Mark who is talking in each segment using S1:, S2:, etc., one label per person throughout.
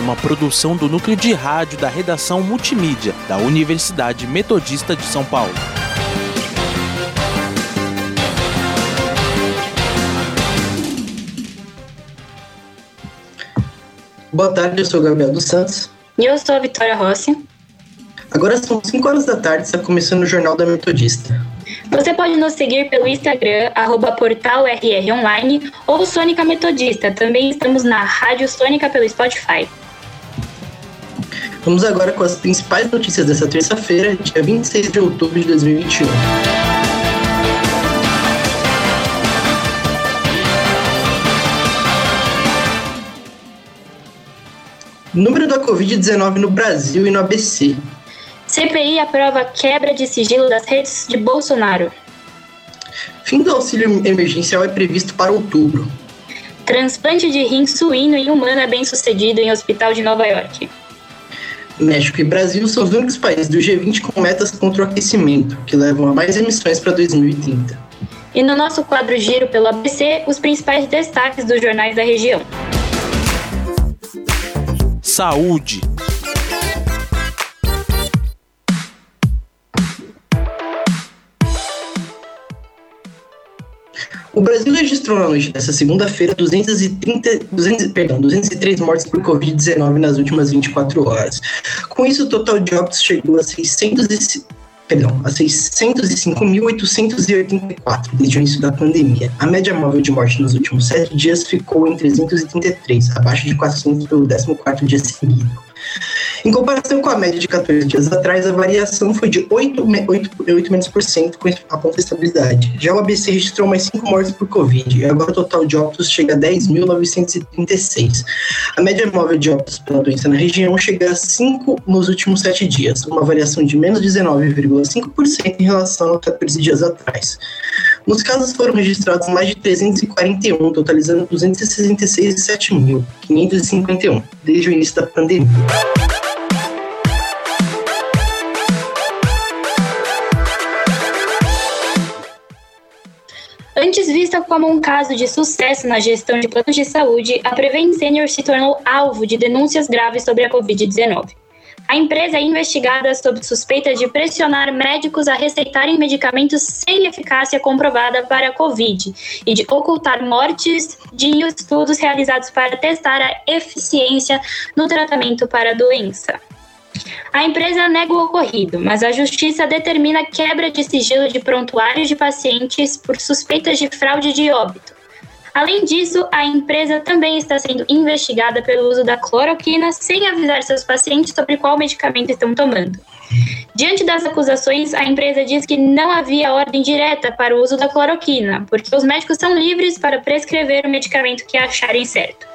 S1: uma produção do núcleo de rádio da redação multimídia da Universidade Metodista de São Paulo.
S2: Boa tarde, eu sou o Gabriel dos Santos.
S3: E eu sou a Vitória Rossi.
S2: Agora são 5 horas da tarde, está começando o Jornal da Metodista.
S3: Você pode nos seguir pelo Instagram, arroba portal RR Online ou Sônica Metodista. Também estamos na Rádio Sônica pelo Spotify.
S2: Vamos agora com as principais notícias dessa terça-feira, dia 26 de outubro de 2021. Número da Covid-19 no Brasil e no ABC.
S3: CPI aprova quebra de sigilo das redes de Bolsonaro.
S2: Fim do auxílio emergencial é previsto para outubro.
S3: Transplante de rim suíno em humano é bem sucedido em hospital de Nova York.
S2: México e Brasil são os únicos países do G20 com metas contra o aquecimento, que levam a mais emissões para 2030.
S3: E no nosso quadro Giro pelo ABC, os principais destaques dos jornais da região.
S1: Saúde.
S2: O Brasil registrou na noite dessa segunda-feira 230, 200, perdão, 203 mortes por Covid-19 nas últimas 24 horas. Com isso, o total de óbitos chegou a 600 e, perdão, a 605.884 desde o início da pandemia. A média móvel de morte nos últimos sete dias ficou em 333, abaixo de 400 pelo 14º dia seguido. Em comparação com a média de 14 dias atrás, a variação foi de 8, 8, 8 menos por cento com a ponta de estabilidade. Já o ABC registrou mais 5 mortes por Covid e agora o total de óbitos chega a 10.936. A média móvel de óbitos pela doença na região chega a 5 nos últimos 7 dias, uma variação de menos 19,5% em relação a 14 dias atrás. Nos casos foram registrados mais de 341, totalizando 266.551 desde o início da pandemia.
S3: Antes vista como um caso de sucesso na gestão de planos de saúde, a Prevent Senior se tornou alvo de denúncias graves sobre a Covid-19. A empresa é investigada sob suspeitas de pressionar médicos a receitarem medicamentos sem eficácia comprovada para a Covid e de ocultar mortes de estudos realizados para testar a eficiência no tratamento para a doença. A empresa nega o ocorrido, mas a justiça determina quebra de sigilo de prontuários de pacientes por suspeitas de fraude de óbito. Além disso, a empresa também está sendo investigada pelo uso da cloroquina sem avisar seus pacientes sobre qual medicamento estão tomando. Diante das acusações, a empresa diz que não havia ordem direta para o uso da cloroquina, porque os médicos são livres para prescrever o medicamento que acharem certo.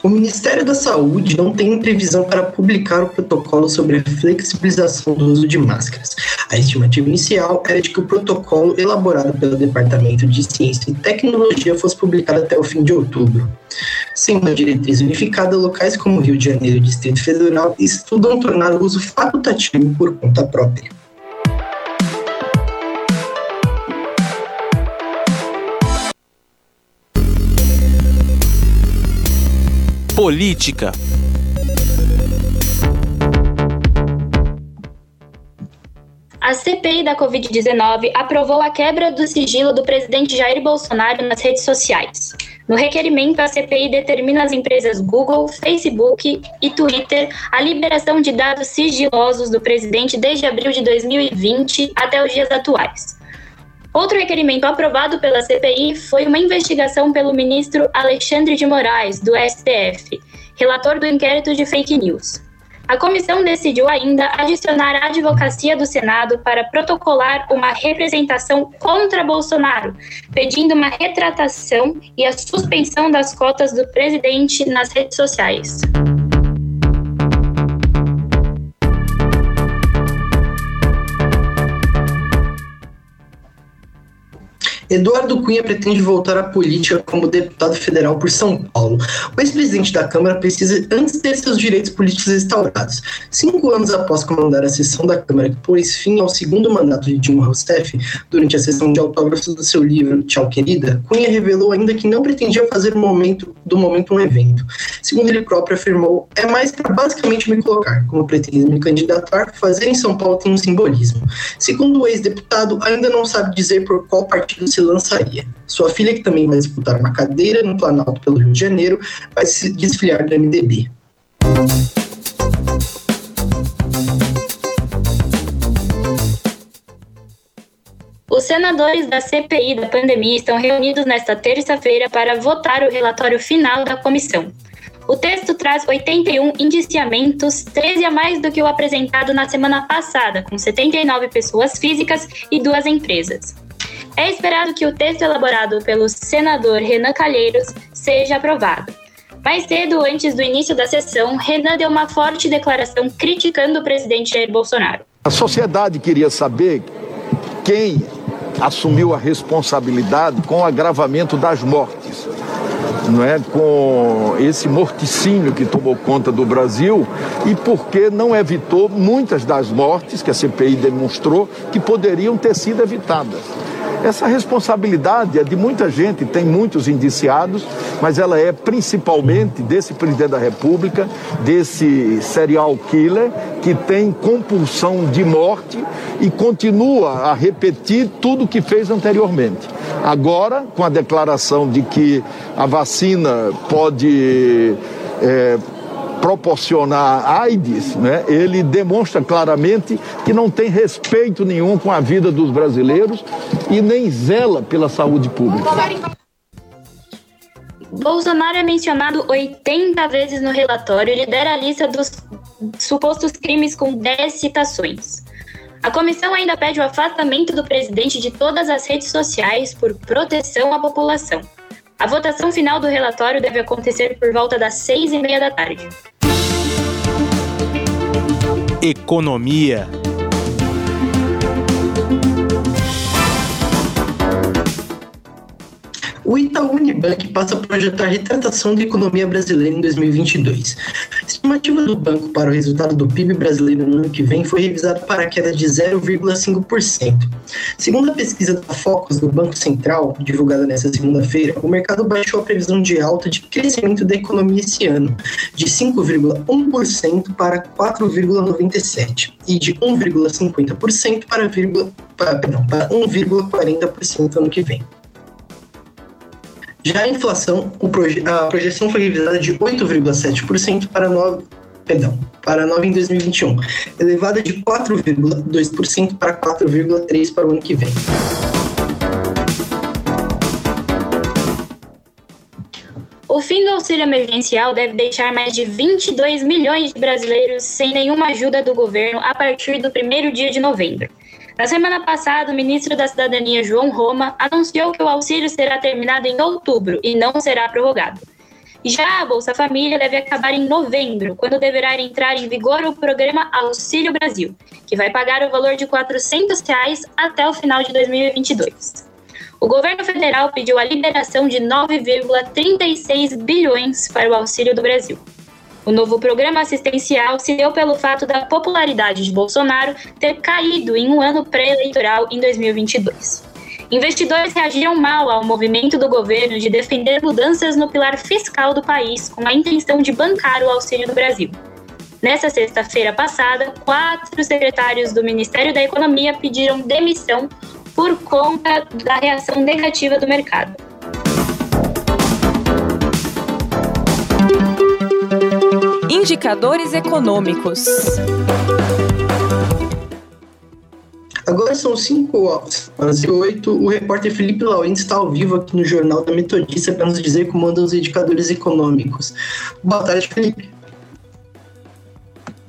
S2: O Ministério da Saúde não tem previsão para publicar o protocolo sobre a flexibilização do uso de máscaras. A estimativa inicial era de que o protocolo elaborado pelo Departamento de Ciência e Tecnologia fosse publicado até o fim de outubro. Sem uma diretriz unificada, locais como Rio de Janeiro e Distrito Federal estudam tornar o uso facultativo por conta própria.
S1: Política.
S3: A CPI da Covid-19 aprovou a quebra do sigilo do presidente Jair Bolsonaro nas redes sociais. No requerimento, a CPI determina às empresas Google, Facebook e Twitter a liberação de dados sigilosos do presidente desde abril de 2020 até os dias atuais. Outro requerimento aprovado pela CPI foi uma investigação pelo ministro Alexandre de Moraes, do STF, relator do inquérito de fake news. A comissão decidiu ainda adicionar a advocacia do Senado para protocolar uma representação contra Bolsonaro, pedindo uma retratação e a suspensão das cotas do presidente nas redes sociais.
S2: Eduardo Cunha pretende voltar à política como deputado federal por São Paulo. O ex-presidente da Câmara precisa antes ter seus direitos políticos restaurados. Cinco anos após comandar a sessão da Câmara que pôs fim ao segundo mandato de Dilma Rousseff, durante a sessão de autógrafos do seu livro Tchau Querida, Cunha revelou ainda que não pretendia fazer momento, do momento um evento. Segundo ele próprio afirmou, é mais para basicamente me colocar. Como pretende me candidatar, fazer em São Paulo tem um simbolismo. Segundo o ex-deputado, ainda não sabe dizer por qual partido se lançaria. Sua filha, que também vai disputar uma cadeira no Planalto pelo Rio de Janeiro, vai se desfiliar do MDB.
S3: Os senadores da CPI da pandemia estão reunidos nesta terça-feira para votar o relatório final da comissão. O texto traz 81 indiciamentos, 13 a mais do que o apresentado na semana passada, com 79 pessoas físicas e duas empresas. É esperado que o texto elaborado pelo senador Renan Calheiros seja aprovado. Mais cedo, antes do início da sessão, Renan deu uma forte declaração criticando o presidente Jair Bolsonaro.
S4: A sociedade queria saber quem assumiu a responsabilidade com o agravamento das mortes. Não é com esse morticínio que tomou conta do Brasil e porque não evitou muitas das mortes que a CPI demonstrou que poderiam ter sido evitadas. Essa responsabilidade é de muita gente, tem muitos indiciados, mas ela é principalmente desse presidente da República, desse serial killer que tem compulsão de morte e continua a repetir tudo o que fez anteriormente. Agora, com a declaração de que a vacina pode. É, proporcionar AIDS, né, ele demonstra claramente que não tem respeito nenhum com a vida dos brasileiros e nem zela pela saúde pública.
S3: Bolsonaro é mencionado 80 vezes no relatório e lidera a lista dos supostos crimes com 10 citações. A comissão ainda pede o afastamento do presidente de todas as redes sociais por proteção à população. A votação final do relatório deve acontecer por volta das seis e meia da tarde.
S1: Economia.
S2: O Itaú Unibank passa a projetar retratação da economia brasileira em 2022. A estimativa do banco para o resultado do PIB brasileiro no ano que vem foi revisada para a queda de 0,5%. Segundo a pesquisa da Focus do Banco Central, divulgada nesta segunda-feira, o mercado baixou a previsão de alta de crescimento da economia esse ano, de 5,1% para 4,97% e de 1,50% para, para, para 1,40% ano que vem. Já a inflação, proje a projeção foi revisada de 8,7% para 9, perdão, para 9 em 2021, elevada de 4,2% para 4,3% para o ano que vem.
S3: O fim do auxílio emergencial deve deixar mais de 22 milhões de brasileiros sem nenhuma ajuda do governo a partir do primeiro dia de novembro. Na semana passada, o ministro da Cidadania, João Roma, anunciou que o auxílio será terminado em outubro e não será prorrogado. Já a Bolsa Família deve acabar em novembro, quando deverá entrar em vigor o programa Auxílio Brasil, que vai pagar o valor de 400 reais até o final de 2022. O governo federal pediu a liberação de 9,36 bilhões para o Auxílio do Brasil. O novo programa assistencial se deu pelo fato da popularidade de Bolsonaro ter caído em um ano pré-eleitoral em 2022. Investidores reagiram mal ao movimento do governo de defender mudanças no pilar fiscal do país com a intenção de bancar o Auxílio do Brasil. Nessa sexta-feira passada, quatro secretários do Ministério da Economia pediram demissão por conta da reação negativa do mercado.
S5: Indicadores econômicos.
S2: Agora são 5 horas e 8. O repórter Felipe Laurent está ao vivo aqui no Jornal da Metodista para nos dizer como andam os indicadores econômicos. Boa tarde, Felipe.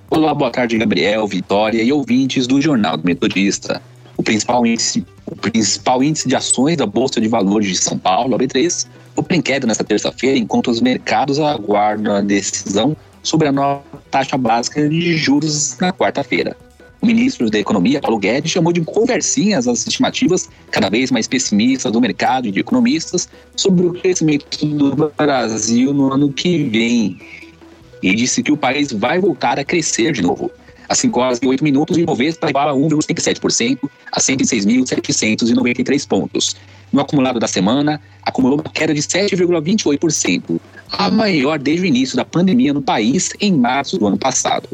S6: Olá, boa tarde, Gabriel, Vitória e ouvintes do Jornal do Metodista. O principal índice, o principal índice de ações da Bolsa de Valores de São Paulo, a B3, opera em queda nesta terça-feira, enquanto os mercados aguardam a decisão sobre a nova taxa básica de juros na quarta-feira. O ministro da Economia, Paulo Guedes, chamou de conversinhas as estimativas cada vez mais pessimistas do mercado e de economistas sobre o crescimento do Brasil no ano que vem. E disse que o país vai voltar a crescer de novo. Às 5 horas e 8 minutos, o Ibovespa levava 1,37% a 106.793 pontos. No acumulado da semana, acumulou uma queda de 7,28%, a maior desde o início da pandemia no país em março do ano passado.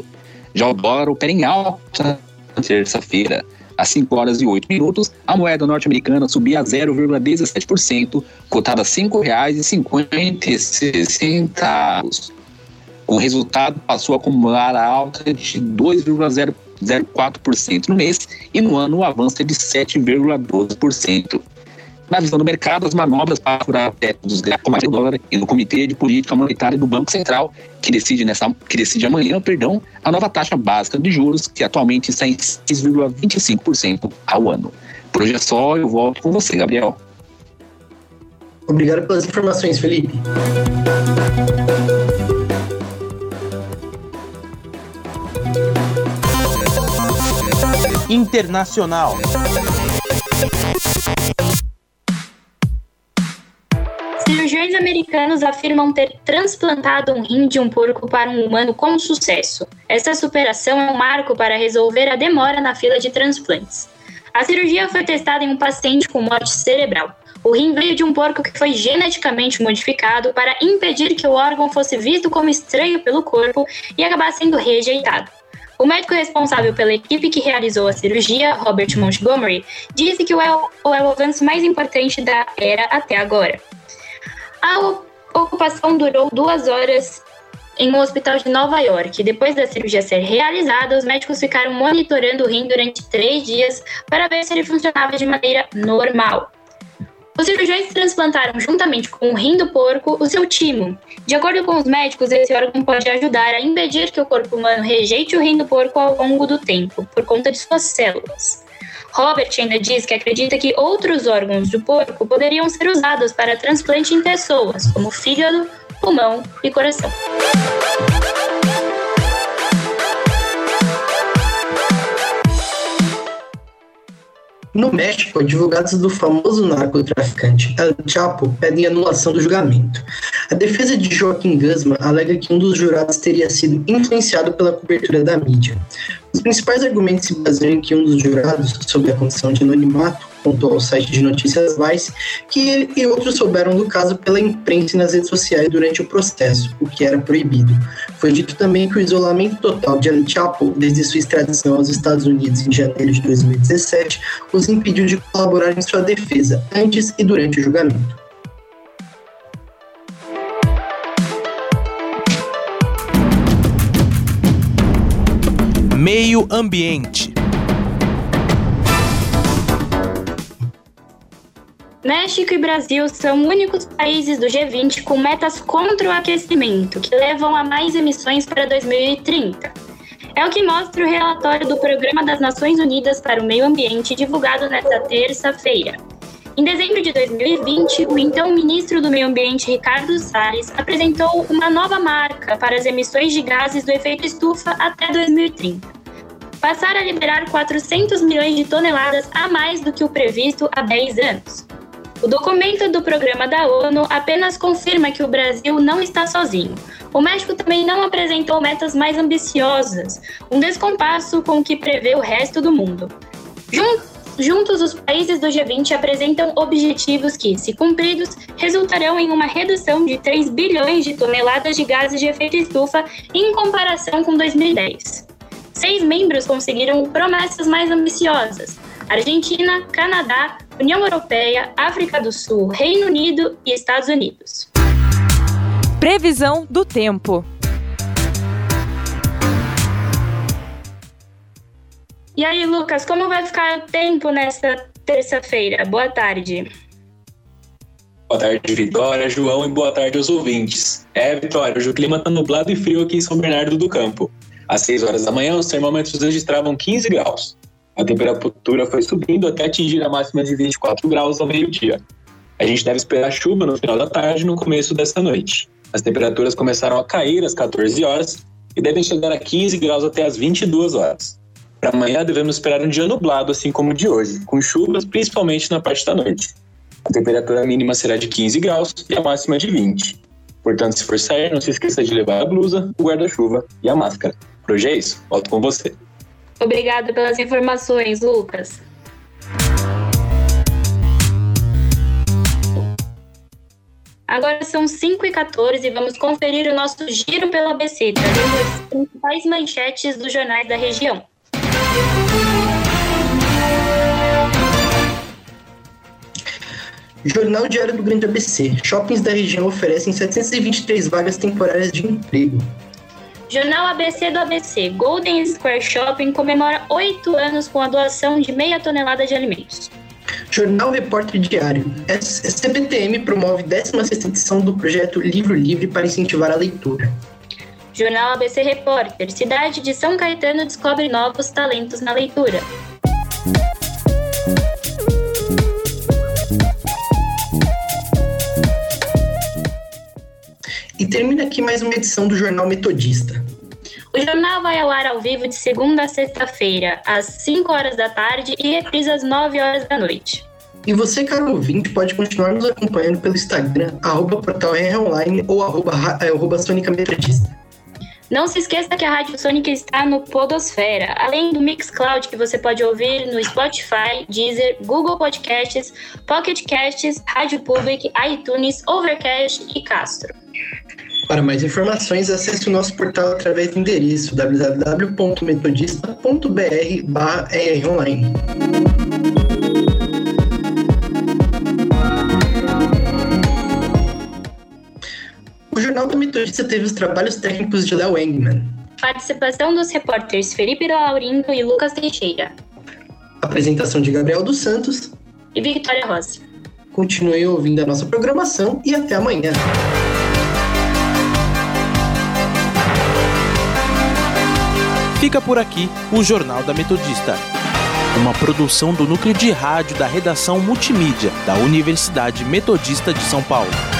S6: Já o dólar opera em alta na terça-feira. Às 5 horas e 8 minutos, a moeda norte-americana subia 0,17%, cotada a R$ 5,56. Com o resultado, passou a acumular a alta de 2,04% no mês e no ano o avanço é de 7,12%. Na visão do mercado, as manobras para furar o teto dos gráficos do dólar e no Comitê de Política Monetária do Banco Central, que decide, nessa, que decide amanhã perdão, a nova taxa básica de juros, que atualmente está em 6,25% ao ano. Por hoje é só, eu volto com você, Gabriel.
S2: Obrigado pelas informações, Felipe.
S1: Internacional.
S3: Cirurgiões americanos afirmam ter transplantado um rim de um porco para um humano com sucesso. Essa superação é um marco para resolver a demora na fila de transplantes. A cirurgia foi testada em um paciente com morte cerebral. O rim veio de um porco que foi geneticamente modificado para impedir que o órgão fosse visto como estranho pelo corpo e acabar sendo rejeitado. O médico responsável pela equipe que realizou a cirurgia, Robert Montgomery, disse que o, é o avanço mais importante da era até agora. A ocupação durou duas horas em um hospital de Nova York. Depois da cirurgia ser realizada, os médicos ficaram monitorando o rim durante três dias para ver se ele funcionava de maneira normal. Os cirurgiões transplantaram, juntamente com o rim do porco, o seu timo. De acordo com os médicos, esse órgão pode ajudar a impedir que o corpo humano rejeite o rim do porco ao longo do tempo, por conta de suas células. Robert ainda diz que acredita que outros órgãos do porco poderiam ser usados para transplante em pessoas, como fígado, pulmão e coração.
S2: No México, advogados do famoso narcotraficante El Chapo pedem anulação do julgamento. A defesa de Joaquim Guzman alega que um dos jurados teria sido influenciado pela cobertura da mídia. Principais argumentos se baseiam em que um dos jurados, sob a condição de anonimato, contou ao site de notícias Vice que ele e outros souberam do caso pela imprensa e nas redes sociais durante o processo, o que era proibido. Foi dito também que o isolamento total de El Chapo, desde sua extradição aos Estados Unidos em janeiro de 2017, os impediu de colaborar em sua defesa, antes e durante o julgamento.
S1: Meio Ambiente.
S3: México e Brasil são únicos países do G20 com metas contra o aquecimento, que levam a mais emissões para 2030. É o que mostra o relatório do Programa das Nações Unidas para o Meio Ambiente, divulgado nesta terça-feira. Em dezembro de 2020, o então ministro do Meio Ambiente, Ricardo Salles, apresentou uma nova marca para as emissões de gases do efeito estufa até 2030 passar a liberar 400 milhões de toneladas a mais do que o previsto há 10 anos. O documento do programa da ONU apenas confirma que o Brasil não está sozinho. O México também não apresentou metas mais ambiciosas, um descompasso com o que prevê o resto do mundo. Juntos, os países do G20 apresentam objetivos que, se cumpridos, resultarão em uma redução de 3 bilhões de toneladas de gases de efeito estufa em comparação com 2010 seis membros conseguiram promessas mais ambiciosas: Argentina, Canadá, União Europeia, África do Sul, Reino Unido e Estados Unidos.
S5: Previsão do tempo.
S3: E aí, Lucas, como vai ficar o tempo nesta terça-feira? Boa tarde.
S7: Boa tarde, Vitória, João e boa tarde aos ouvintes. É, Vitória, hoje o clima tá nublado e frio aqui em São Bernardo do Campo. Às 6 horas da manhã, os termômetros registravam 15 graus. A temperatura foi subindo até atingir a máxima de 24 graus ao meio-dia. A gente deve esperar chuva no final da tarde e no começo dessa noite. As temperaturas começaram a cair às 14 horas e devem chegar a 15 graus até às 22 horas. Para amanhã devemos esperar um dia nublado, assim como o de hoje, com chuvas principalmente na parte da noite. A temperatura mínima será de 15 graus e a máxima de 20. Portanto, se for sair, não se esqueça de levar a blusa, o guarda-chuva e a máscara. Por hoje é isso, volto com você.
S3: Obrigado pelas informações, Lucas. Agora são 5h14 e vamos conferir o nosso giro pela ABC, trazendo as principais manchetes dos jornais da região.
S2: Jornal Diário do Grande ABC. Shoppings da região oferecem 723 vagas temporárias de emprego.
S3: Jornal ABC do ABC. Golden Square Shopping comemora oito anos com a doação de meia tonelada de alimentos.
S2: Jornal Repórter Diário. CPTM promove 16 edição do projeto Livro Livre para incentivar a leitura.
S3: Jornal ABC Repórter. Cidade de São Caetano descobre novos talentos na leitura.
S2: E termina aqui mais uma edição do Jornal Metodista.
S3: O jornal vai ao ar ao vivo de segunda a sexta-feira, às 5 horas da tarde e reprisa às 9 horas da noite.
S2: E você, caro ouvinte, pode continuar nos acompanhando pelo Instagram, arroba portal online ou arroba, arroba Sônica Metodista.
S3: Não se esqueça que a Rádio Sônica está no Podosfera, além do Mixcloud que você pode ouvir no Spotify, Deezer, Google Podcasts, Pocket Casts, Rádio Public, iTunes, Overcast e Castro.
S2: Para mais informações, acesse o nosso portal através do endereço www.metodista.br/online. O Jornal da Metodista teve os trabalhos técnicos de Léo Engman.
S3: Participação dos repórteres Felipe Laurindo e Lucas Teixeira.
S2: Apresentação de Gabriel dos Santos
S3: e Victoria Rossi.
S2: Continue ouvindo a nossa programação e até amanhã.
S1: Fica por aqui o Jornal da Metodista, uma produção do núcleo de rádio da redação multimídia da Universidade Metodista de São Paulo.